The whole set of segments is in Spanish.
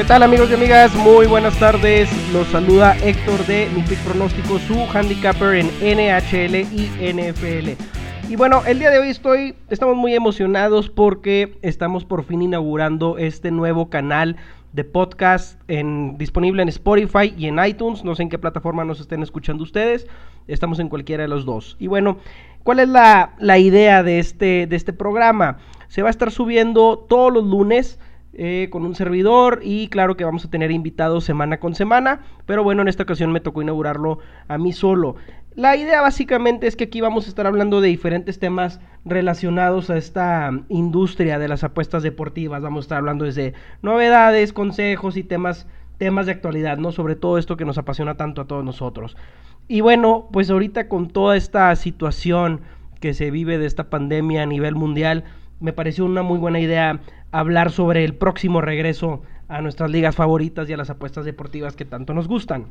¿Qué tal amigos y amigas? Muy buenas tardes. Los saluda Héctor de Mi Pick Pronóstico, su handicapper en NHL y NFL. Y bueno, el día de hoy estoy, estamos muy emocionados porque estamos por fin inaugurando este nuevo canal de podcast en, disponible en Spotify y en iTunes. No sé en qué plataforma nos estén escuchando ustedes. Estamos en cualquiera de los dos. Y bueno, ¿cuál es la, la idea de este, de este programa? Se va a estar subiendo todos los lunes. Eh, con un servidor y claro que vamos a tener invitados semana con semana, pero bueno, en esta ocasión me tocó inaugurarlo a mí solo. La idea básicamente es que aquí vamos a estar hablando de diferentes temas relacionados a esta industria de las apuestas deportivas. Vamos a estar hablando desde novedades, consejos y temas, temas de actualidad, ¿no? Sobre todo esto que nos apasiona tanto a todos nosotros. Y bueno, pues ahorita con toda esta situación que se vive de esta pandemia a nivel mundial, me pareció una muy buena idea hablar sobre el próximo regreso a nuestras ligas favoritas y a las apuestas deportivas que tanto nos gustan.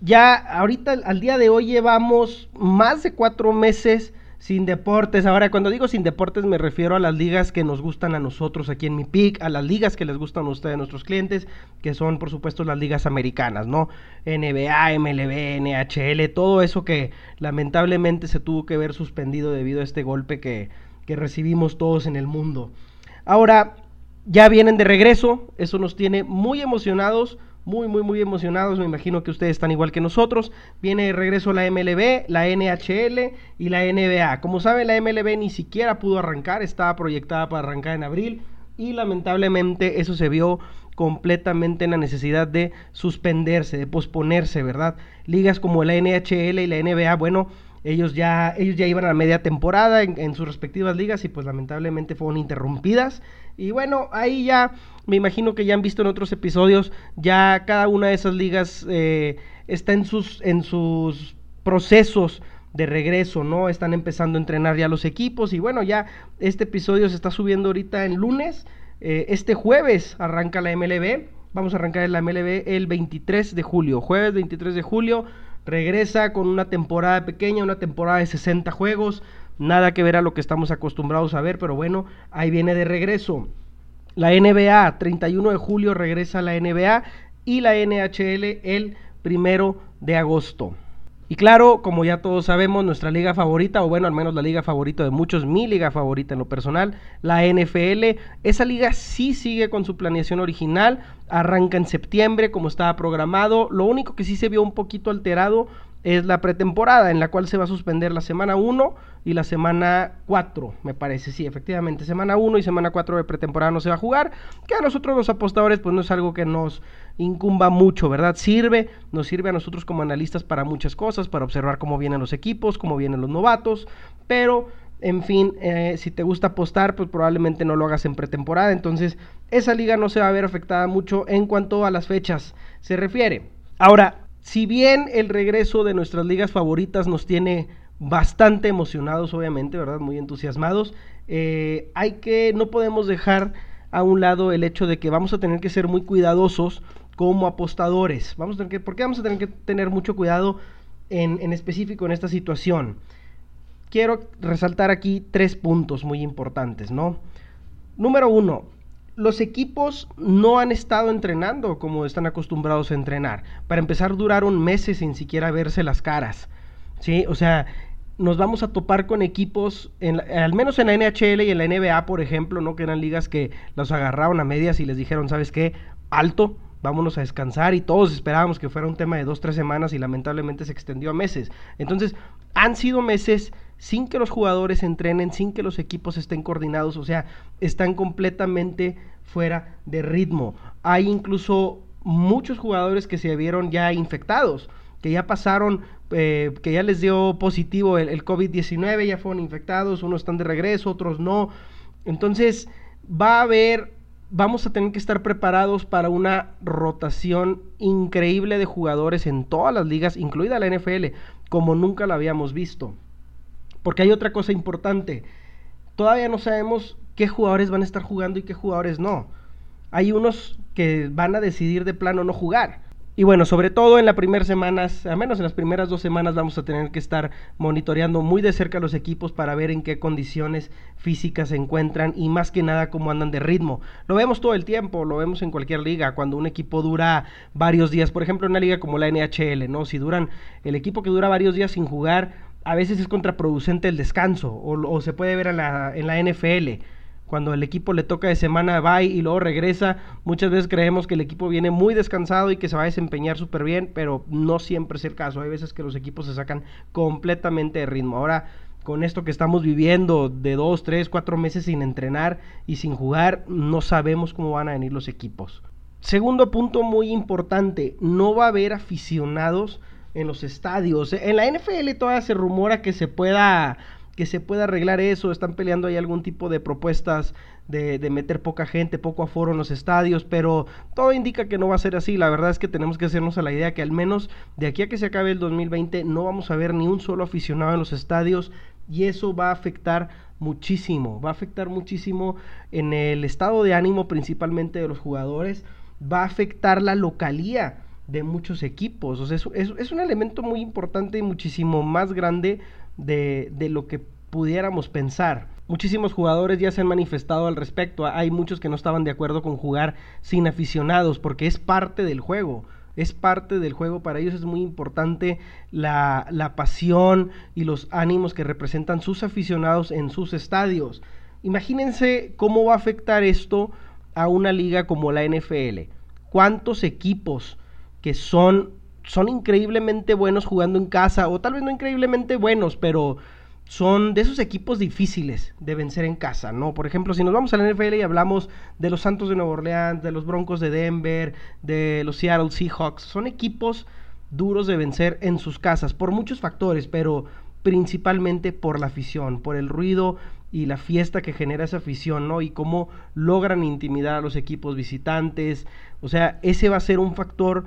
Ya ahorita al día de hoy llevamos más de cuatro meses sin deportes. Ahora, cuando digo sin deportes me refiero a las ligas que nos gustan a nosotros aquí en mi pick, a las ligas que les gustan a ustedes, nuestros clientes, que son por supuesto las ligas americanas, ¿no? NBA, MLB, NHL, todo eso que lamentablemente se tuvo que ver suspendido debido a este golpe que, que recibimos todos en el mundo. Ahora, ya vienen de regreso, eso nos tiene muy emocionados, muy, muy, muy emocionados. Me imagino que ustedes están igual que nosotros. Viene de regreso la MLB, la NHL y la NBA. Como saben, la MLB ni siquiera pudo arrancar, estaba proyectada para arrancar en abril y lamentablemente eso se vio completamente en la necesidad de suspenderse, de posponerse, ¿verdad? Ligas como la NHL y la NBA, bueno, ellos ya, ellos ya iban a media temporada en, sus respectivas ligas y pues lamentablemente fueron interrumpidas. Y bueno, ahí ya me imagino que ya han visto en otros episodios, ya cada una de esas ligas eh, está en sus, en sus procesos de regreso, ¿no? Están empezando a entrenar ya los equipos y bueno, ya este episodio se está subiendo ahorita en lunes. Eh, este jueves arranca la MLB. Vamos a arrancar la MLB el 23 de julio. Jueves 23 de julio regresa con una temporada pequeña, una temporada de 60 juegos, nada que ver a lo que estamos acostumbrados a ver, pero bueno, ahí viene de regreso. La NBA, 31 de julio regresa la NBA y la NHL el primero de agosto. Y claro, como ya todos sabemos, nuestra liga favorita, o bueno, al menos la liga favorita de muchos, mi liga favorita en lo personal, la NFL, esa liga sí sigue con su planeación original, arranca en septiembre como estaba programado, lo único que sí se vio un poquito alterado es la pretemporada, en la cual se va a suspender la semana 1 y la semana 4, me parece, sí, efectivamente, semana 1 y semana 4 de pretemporada no se va a jugar, que a nosotros los apostadores pues no es algo que nos incumba mucho, ¿verdad? Sirve, nos sirve a nosotros como analistas para muchas cosas, para observar cómo vienen los equipos, cómo vienen los novatos, pero en fin, eh, si te gusta apostar, pues probablemente no lo hagas en pretemporada, entonces esa liga no se va a ver afectada mucho en cuanto a las fechas se refiere. Ahora, si bien el regreso de nuestras ligas favoritas nos tiene bastante emocionados, obviamente, ¿verdad? Muy entusiasmados, eh, hay que, no podemos dejar a un lado el hecho de que vamos a tener que ser muy cuidadosos como apostadores. Vamos a tener que, ¿Por qué vamos a tener que tener mucho cuidado en, en específico en esta situación? Quiero resaltar aquí tres puntos muy importantes, ¿no? Número uno, los equipos no han estado entrenando como están acostumbrados a entrenar. Para empezar, duraron meses sin siquiera verse las caras. ¿sí? O sea, nos vamos a topar con equipos, en al menos en la NHL y en la NBA, por ejemplo, ¿no? que eran ligas que los agarraron a medias y les dijeron, ¿sabes qué? Alto, vámonos a descansar y todos esperábamos que fuera un tema de dos, tres semanas y lamentablemente se extendió a meses. Entonces, han sido meses sin que los jugadores entrenen, sin que los equipos estén coordinados, o sea, están completamente fuera de ritmo. Hay incluso muchos jugadores que se vieron ya infectados, que ya pasaron, eh, que ya les dio positivo el, el COVID-19, ya fueron infectados, unos están de regreso, otros no. Entonces, va a haber vamos a tener que estar preparados para una rotación increíble de jugadores en todas las ligas, incluida la NFL, como nunca la habíamos visto. Porque hay otra cosa importante. Todavía no sabemos qué jugadores van a estar jugando y qué jugadores no. Hay unos que van a decidir de plano no jugar. Y bueno, sobre todo en las primeras semanas, al menos en las primeras dos semanas, vamos a tener que estar monitoreando muy de cerca los equipos para ver en qué condiciones físicas se encuentran y más que nada cómo andan de ritmo. Lo vemos todo el tiempo, lo vemos en cualquier liga, cuando un equipo dura varios días, por ejemplo, en una liga como la NHL, ¿no? Si duran, el equipo que dura varios días sin jugar, a veces es contraproducente el descanso, o, se puede ver en la, en la NFL cuando el equipo le toca de semana va y luego regresa, muchas veces creemos que el equipo viene muy descansado y que se va a desempeñar súper bien, pero no siempre es el caso. Hay veces que los equipos se sacan completamente de ritmo. Ahora, con esto que estamos viviendo de dos, tres, cuatro meses sin entrenar y sin jugar, no sabemos cómo van a venir los equipos. Segundo punto muy importante, no va a haber aficionados en los estadios. En la NFL todavía se rumora que se pueda que se pueda arreglar eso, están peleando ahí algún tipo de propuestas de, de, meter poca gente, poco aforo en los estadios, pero todo indica que no va a ser así, la verdad es que tenemos que hacernos a la idea que al menos de aquí a que se acabe el 2020 no vamos a ver ni un solo aficionado en los estadios y eso va a afectar muchísimo, va a afectar muchísimo en el estado de ánimo principalmente de los jugadores, va a afectar la localía de muchos equipos, o sea, es, un elemento muy importante y muchísimo más grande de, de lo que pudiéramos pensar. Muchísimos jugadores ya se han manifestado al respecto. Hay muchos que no estaban de acuerdo con jugar sin aficionados porque es parte del juego. Es parte del juego. Para ellos es muy importante la, la pasión y los ánimos que representan sus aficionados en sus estadios. Imagínense cómo va a afectar esto a una liga como la NFL. ¿Cuántos equipos que son son increíblemente buenos jugando en casa, o tal vez no increíblemente buenos, pero son de esos equipos difíciles de vencer en casa, ¿no? Por ejemplo, si nos vamos a la NFL y hablamos de los Santos de Nueva Orleans, de los Broncos de Denver, de los Seattle Seahawks, son equipos duros de vencer en sus casas por muchos factores, pero principalmente por la afición, por el ruido y la fiesta que genera esa afición, ¿no? Y cómo logran intimidar a los equipos visitantes. O sea, ese va a ser un factor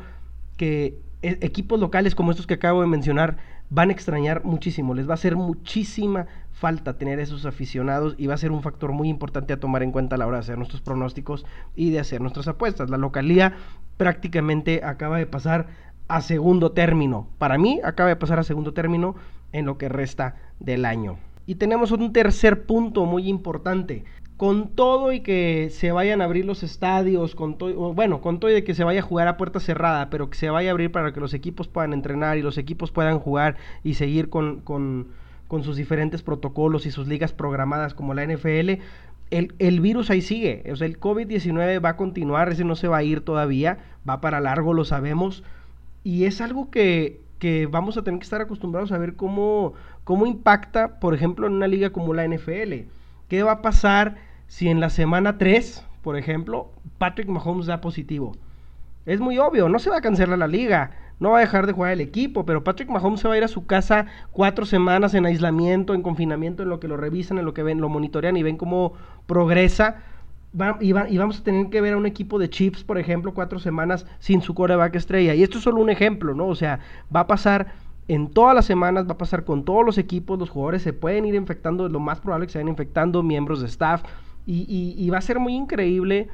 que e, equipos locales como estos que acabo de mencionar van a extrañar muchísimo, les va a hacer muchísima falta tener esos aficionados y va a ser un factor muy importante a tomar en cuenta a la hora de hacer nuestros pronósticos y de hacer nuestras apuestas. La localía prácticamente acaba de pasar a segundo término. Para mí acaba de pasar a segundo término en lo que resta del año. Y tenemos un tercer punto muy importante con todo y que se vayan a abrir los estadios, con todo, bueno, con todo y que se vaya a jugar a puerta cerrada, pero que se vaya a abrir para que los equipos puedan entrenar y los equipos puedan jugar y seguir con, con, con sus diferentes protocolos y sus ligas programadas como la NFL, el, el virus ahí sigue, o sea, el COVID-19 va a continuar, ese no se va a ir todavía, va para largo, lo sabemos, y es algo que, que vamos a tener que estar acostumbrados a ver cómo, cómo impacta, por ejemplo, en una liga como la NFL. ¿Qué va a pasar si en la semana 3, por ejemplo, Patrick Mahomes da positivo. Es muy obvio, no se va a cancelar la liga, no va a dejar de jugar el equipo, pero Patrick Mahomes se va a ir a su casa cuatro semanas en aislamiento, en confinamiento, en lo que lo revisan, en lo que ven, lo monitorean y ven cómo progresa. y, vamos a tener que ver a un equipo de Chips, por ejemplo, cuatro semanas sin su coreback estrella. Y esto es solo un ejemplo, ¿no? O sea, va a pasar en todas las semanas, va a pasar con todos los equipos, los jugadores se pueden ir infectando, es lo más probable que se vayan infectando, miembros de staff, y, va a ser muy increíble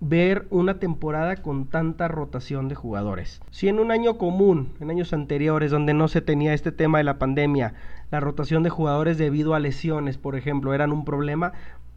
ver una temporada con tanta rotación de jugadores. Si en un año común, en años anteriores, donde no se tenía este tema de la pandemia, la rotación de jugadores debido a lesiones, por ejemplo, eran un problema,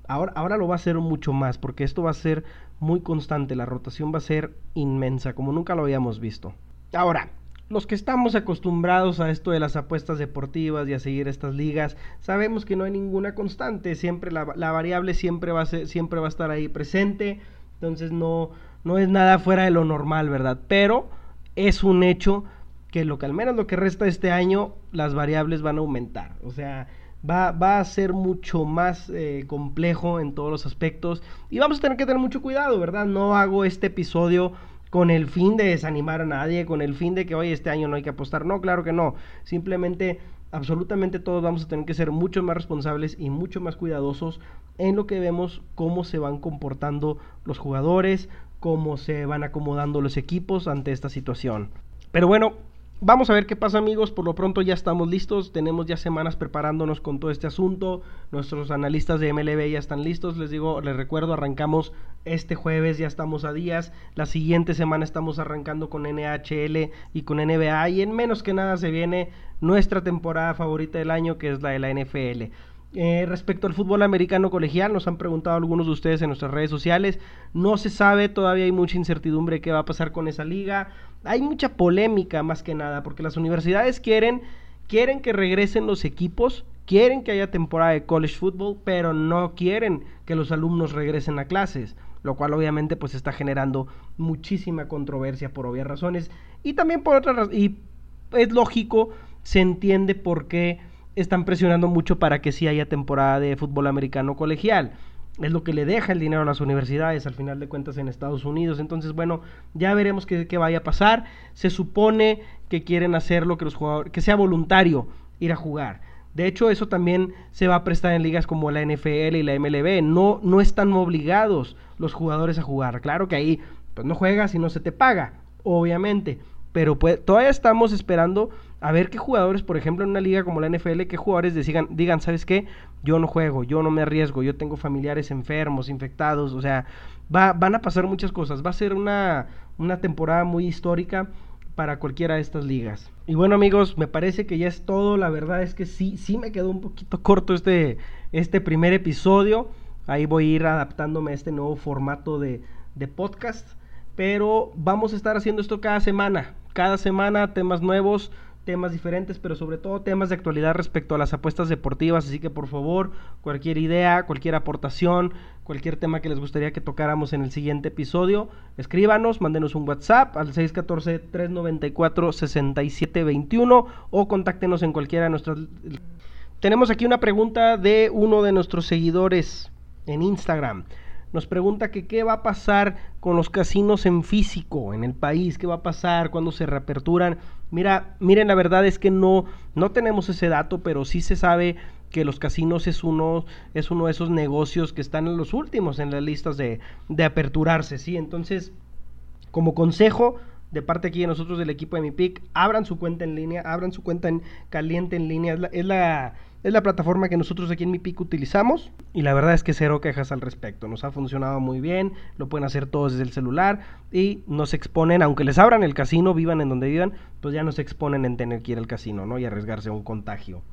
ahora, ahora lo va a ser mucho más, porque esto va a ser muy constante, la rotación va a ser inmensa, como nunca lo habíamos visto. Ahora, los que estamos acostumbrados a esto de las apuestas deportivas y a seguir estas ligas, sabemos que no hay ninguna constante, siempre la, variable siempre va, a siempre va a estar ahí presente, entonces no, no es nada fuera de lo normal, ¿verdad? Pero es un hecho que lo que al menos lo que resta este año, las variables van a aumentar, o sea, va, va a ser mucho más eh, complejo en todos los aspectos y vamos a tener que tener mucho cuidado, ¿verdad? No hago este episodio con el fin de desanimar a nadie, con el fin de que, hoy este año no hay que apostar. No, claro que no. Simplemente, absolutamente todos vamos a tener que ser mucho más responsables y mucho más cuidadosos en lo que vemos cómo se van comportando los jugadores, cómo se van acomodando los equipos ante esta situación. Pero bueno, Vamos a ver qué pasa amigos, por lo pronto ya estamos listos, tenemos ya semanas preparándonos con todo este asunto, nuestros analistas de MLB ya están listos, les digo, les recuerdo, arrancamos este jueves, ya estamos a días, la siguiente semana estamos arrancando con NHL y con NBA y en menos que nada se viene nuestra temporada favorita del año que es la de la NFL. Eh, respecto al fútbol americano colegial, nos han preguntado algunos de ustedes en nuestras redes sociales. No se sabe, todavía hay mucha incertidumbre qué va a pasar con esa liga. Hay mucha polémica más que nada, porque las universidades quieren, quieren que regresen los equipos, quieren que haya temporada de college football, pero no quieren que los alumnos regresen a clases, lo cual obviamente pues está generando muchísima controversia por obvias razones y también por otras razones. Y es lógico, se entiende por qué están presionando mucho para que sí haya temporada de fútbol americano colegial. Es lo que le deja el dinero a las universidades, al final de cuentas, en Estados Unidos. Entonces, bueno, ya veremos qué, vaya a pasar. Se supone que quieren hacerlo, que los jugadores, que sea voluntario ir a jugar. De hecho, eso también se va a prestar en ligas como la NFL y la MLB. No, no están obligados los jugadores a jugar. Claro que ahí pues, no juegas y no se te paga, obviamente pero pues, todavía estamos esperando a ver qué jugadores, por ejemplo, en una liga como la NFL, qué jugadores digan, digan, ¿sabes qué? Yo no juego, yo no me arriesgo, yo tengo familiares enfermos, infectados, o sea, va, van a pasar muchas cosas, va a ser una, una temporada muy histórica para cualquiera de estas ligas. Y bueno amigos, me parece que ya es todo, la verdad es que sí, sí me quedó un poquito corto este, este primer episodio, ahí voy a ir adaptándome a este nuevo formato de, de podcast, pero vamos a estar haciendo esto cada semana, cada semana temas nuevos, temas diferentes, pero sobre todo temas de actualidad respecto a las apuestas deportivas. Así que por favor, cualquier idea, cualquier aportación, cualquier tema que les gustaría que tocáramos en el siguiente episodio, escríbanos, mándenos un WhatsApp al 614-394-6721 o contáctenos en cualquiera de nuestras... Tenemos aquí una pregunta de uno de nuestros seguidores en Instagram nos pregunta que qué va a pasar con los casinos en físico en el país, qué va a pasar cuando se reaperturan. Mira, miren, la verdad es que no, no tenemos ese dato, pero sí se sabe que los casinos es uno, es uno de esos negocios que están en los últimos en las listas de, de aperturarse, ¿sí? Entonces, como consejo, de parte aquí de nosotros del equipo de Mi Pick, abran su cuenta en línea, abran su cuenta en caliente en línea, es la es la plataforma que nosotros aquí en Mi Pico utilizamos y la verdad es que cero quejas al respecto. Nos ha funcionado muy bien, lo pueden hacer todos desde el celular y nos exponen, aunque les abran el casino, vivan en donde vivan, pues ya nos exponen en tener que ir al casino, ¿no? Y arriesgarse a un contagio.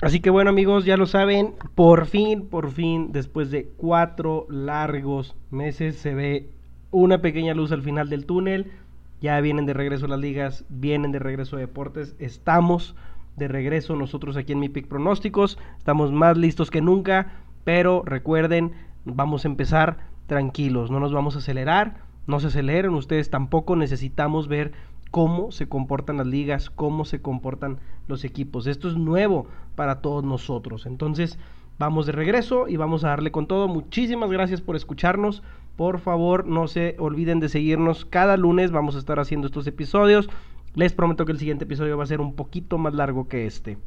Así que bueno amigos, ya lo saben, por fin, por fin, después de cuatro largos meses se ve una pequeña luz al final del túnel. Ya vienen de regreso las ligas, vienen de regreso deportes, estamos de regreso nosotros aquí en Mi Pick Pronósticos. Estamos más listos que nunca, pero recuerden, vamos a empezar tranquilos, no nos vamos a acelerar, no se aceleren, ustedes tampoco necesitamos ver cómo se comportan las ligas, cómo se comportan los equipos. Esto es nuevo para todos nosotros. Entonces, vamos de regreso y vamos a darle con todo. Muchísimas gracias por escucharnos. Por favor, no se olviden de seguirnos cada lunes. Vamos a estar haciendo estos episodios. Les prometo que el siguiente episodio va a ser un poquito más largo que este.